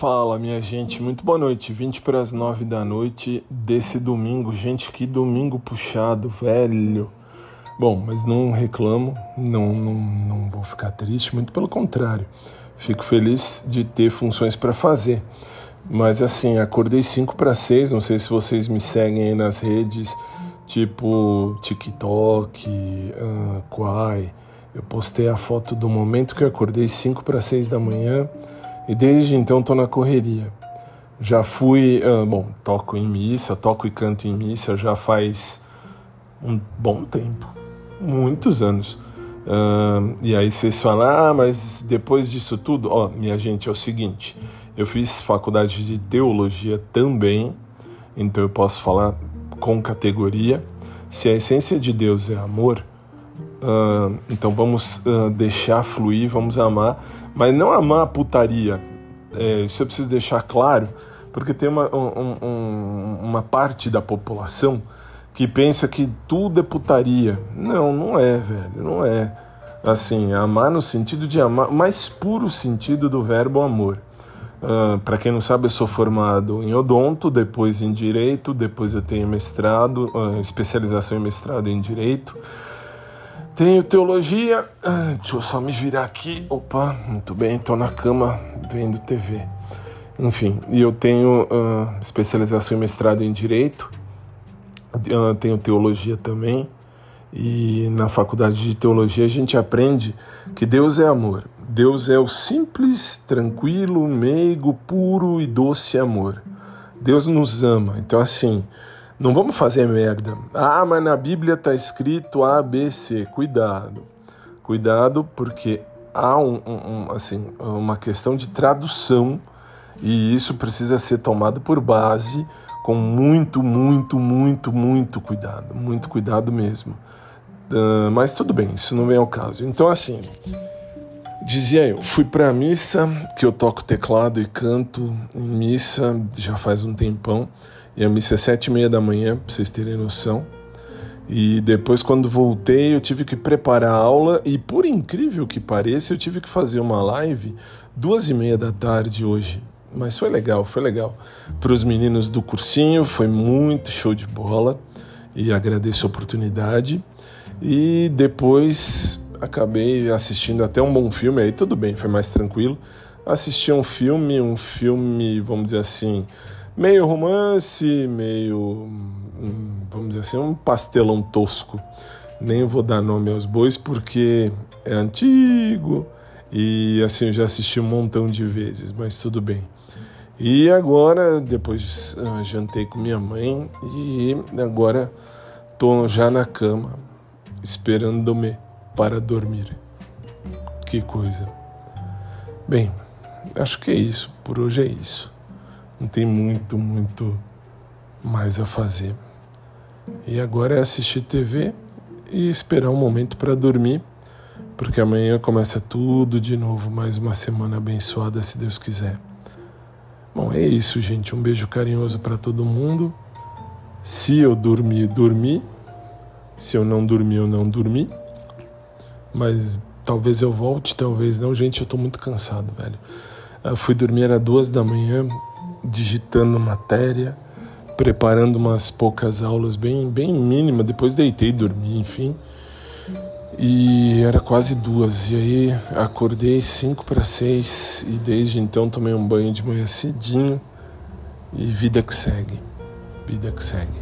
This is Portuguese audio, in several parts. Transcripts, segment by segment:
Fala, minha gente, muito boa noite. 20 para as 9 da noite desse domingo. Gente, que domingo puxado, velho. Bom, mas não reclamo, não, não, não vou ficar triste, muito pelo contrário. Fico feliz de ter funções para fazer. Mas assim, acordei 5 para 6, não sei se vocês me seguem aí nas redes, tipo TikTok, uh, Quai. Eu postei a foto do momento que acordei 5 para 6 da manhã e desde então estou na correria. Já fui, uh, bom, toco em missa, toco e canto em missa já faz um bom tempo, muitos anos. Uh, e aí vocês falam, ah, mas depois disso tudo, ó, minha gente, é o seguinte, eu fiz faculdade de teologia também, então eu posso falar com categoria. Se a essência de Deus é amor, uh, então vamos deixar fluir, vamos amar mas não amar a putaria. É, isso eu preciso deixar claro, porque tem uma, um, um, uma parte da população que pensa que tudo é putaria. Não, não é, velho, não é. Assim, amar no sentido de amar, mais puro sentido do verbo amor. Uh, Para quem não sabe, eu sou formado em odonto, depois em direito, depois eu tenho mestrado, uh, especialização em mestrado em direito. Tenho teologia. Ah, deixa eu só me virar aqui. Opa, muito bem, estou na cama vendo TV. Enfim, e eu tenho uh, especialização em mestrado em Direito, uh, tenho teologia também, e na faculdade de teologia a gente aprende que Deus é amor. Deus é o simples, tranquilo, meigo, puro e doce amor. Deus nos ama. Então, assim, não vamos fazer merda. Ah, mas na Bíblia está escrito A, B, C. Cuidado. Cuidado, porque há um, um, assim, uma questão de tradução e isso precisa ser tomado por base com muito, muito, muito, muito cuidado. Muito cuidado mesmo. Uh, mas tudo bem, isso não vem ao caso. Então, assim, dizia eu, fui para a missa, que eu toco teclado e canto em missa já faz um tempão. E a missa é sete e meia da manhã, para vocês terem noção. E depois, quando voltei, eu tive que preparar a aula e, por incrível que pareça, eu tive que fazer uma live duas e meia da tarde hoje. Mas foi legal, foi legal. Para os meninos do cursinho, foi muito show de bola e agradeço a oportunidade. E depois acabei assistindo até um bom filme, aí tudo bem, foi mais tranquilo. Assisti um filme, um filme, vamos dizer assim, meio romance, meio, vamos dizer assim, um pastelão tosco. Nem vou dar nome aos bois porque é antigo e assim eu já assisti um montão de vezes, mas tudo bem. E agora, depois uh, jantei com minha mãe e agora tô já na cama esperando-me para dormir. Que coisa. Bem, acho que é isso. Por hoje é isso não tem muito, muito mais a fazer. E agora é assistir TV e esperar um momento para dormir, porque amanhã começa tudo de novo, mais uma semana abençoada, se Deus quiser. Bom, é isso, gente. Um beijo carinhoso para todo mundo. Se eu dormir, dormi. Se eu não dormir, eu não dormi. Mas talvez eu volte, talvez não. Gente, eu tô muito cansado, velho. Eu fui dormir, era duas da manhã digitando matéria, preparando umas poucas aulas bem, bem mínima, depois deitei e dormi, enfim. E era quase duas, e aí acordei cinco para seis e desde então tomei um banho de manhã cedinho e vida que segue, vida que segue.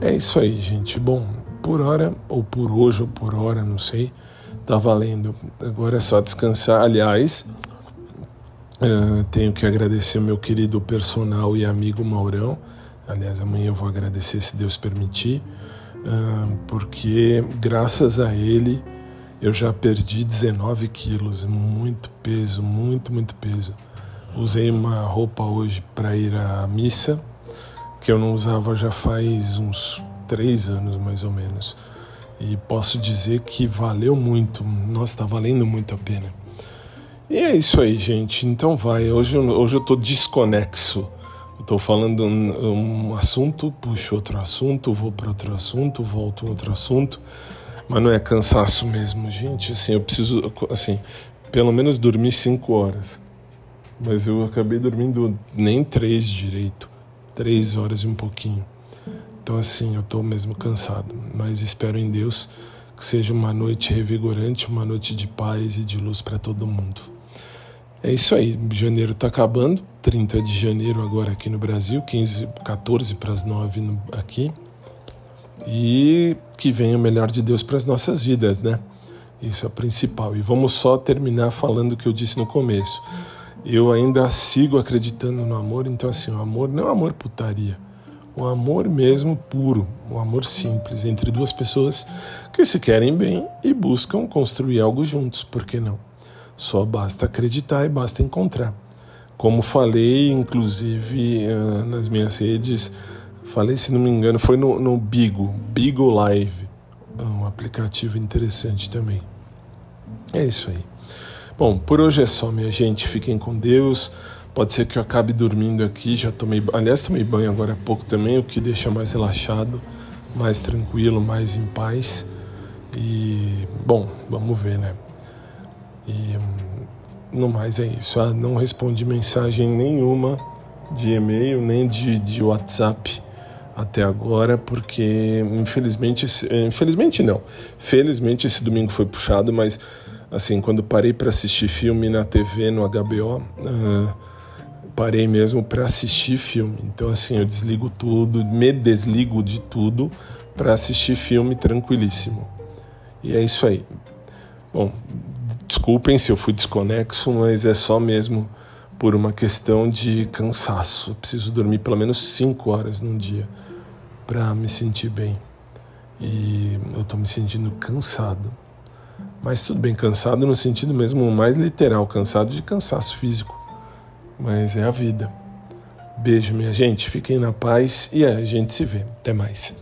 É isso aí, gente. Bom, por hora, ou por hoje, ou por hora, não sei, tá valendo. Agora é só descansar. Aliás, Tenho que agradecer meu querido personal e amigo Maurão. Aliás, amanhã eu vou agradecer se Deus permitir, uh, porque graças a ele eu já perdi 19 quilos, muito peso, muito, muito peso. Usei uma roupa hoje para ir à missa, que eu não usava já faz uns três anos mais ou menos. E posso dizer que valeu muito, nossa, está valendo muito a pena. E é isso aí, gente. Então vai. Hoje, hoje eu tô desconexo. Eu tô falando um, um assunto, puxo outro assunto, vou para outro assunto, volto outro assunto. Mas não é cansaço mesmo, gente. Assim, eu preciso, assim, pelo menos dormir cinco horas. mas eu acabei dormindo nem três direito, três horas e um pouquinho. Então assim, eu estou mesmo cansado, mas espero em Deus que seja uma noite revigorante, uma noite de paz e de luz para todo mundo. É isso aí, janeiro está acabando, 30 de janeiro agora aqui no Brasil, 15, 14 para as 9 no, aqui. E que venha o melhor de Deus para as nossas vidas, né? Isso é o principal. E vamos só terminar falando o que eu disse no começo. Eu ainda sigo acreditando no amor, então assim, o amor não é amor putaria. O amor mesmo puro, um amor simples entre duas pessoas que se querem bem e buscam construir algo juntos, por que não? Só basta acreditar e basta encontrar. Como falei, inclusive, ah, nas minhas redes, falei, se não me engano, foi no, no Bigo, Bigo Live, um aplicativo interessante também. É isso aí. Bom, por hoje é só, minha gente. Fiquem com Deus. Pode ser que eu acabe dormindo aqui. Já tomei, aliás, tomei banho agora há pouco também, o que deixa mais relaxado, mais tranquilo, mais em paz. E, bom, vamos ver, né? E no mais é isso. Ah, não respondi mensagem nenhuma de e-mail nem de, de WhatsApp até agora, porque infelizmente, infelizmente não, felizmente esse domingo foi puxado, mas assim quando parei para assistir filme na TV no HBO, uh, ah, parei mesmo para assistir filme. Então assim eu desligo tudo, me desligo de tudo para assistir filme tranquilíssimo. E é isso aí. Bom, Desculpem se eu fui desconexo, mas é só mesmo por uma questão de cansaço. Eu preciso dormir pelo menos 5 horas num dia para me sentir bem. E eu estou me sentindo cansado. Mas tudo bem, cansado no sentido mesmo mais literal, cansado de cansaço físico. Mas é a vida. Beijo, minha gente. Fiquem na paz e a gente se vê. Até mais.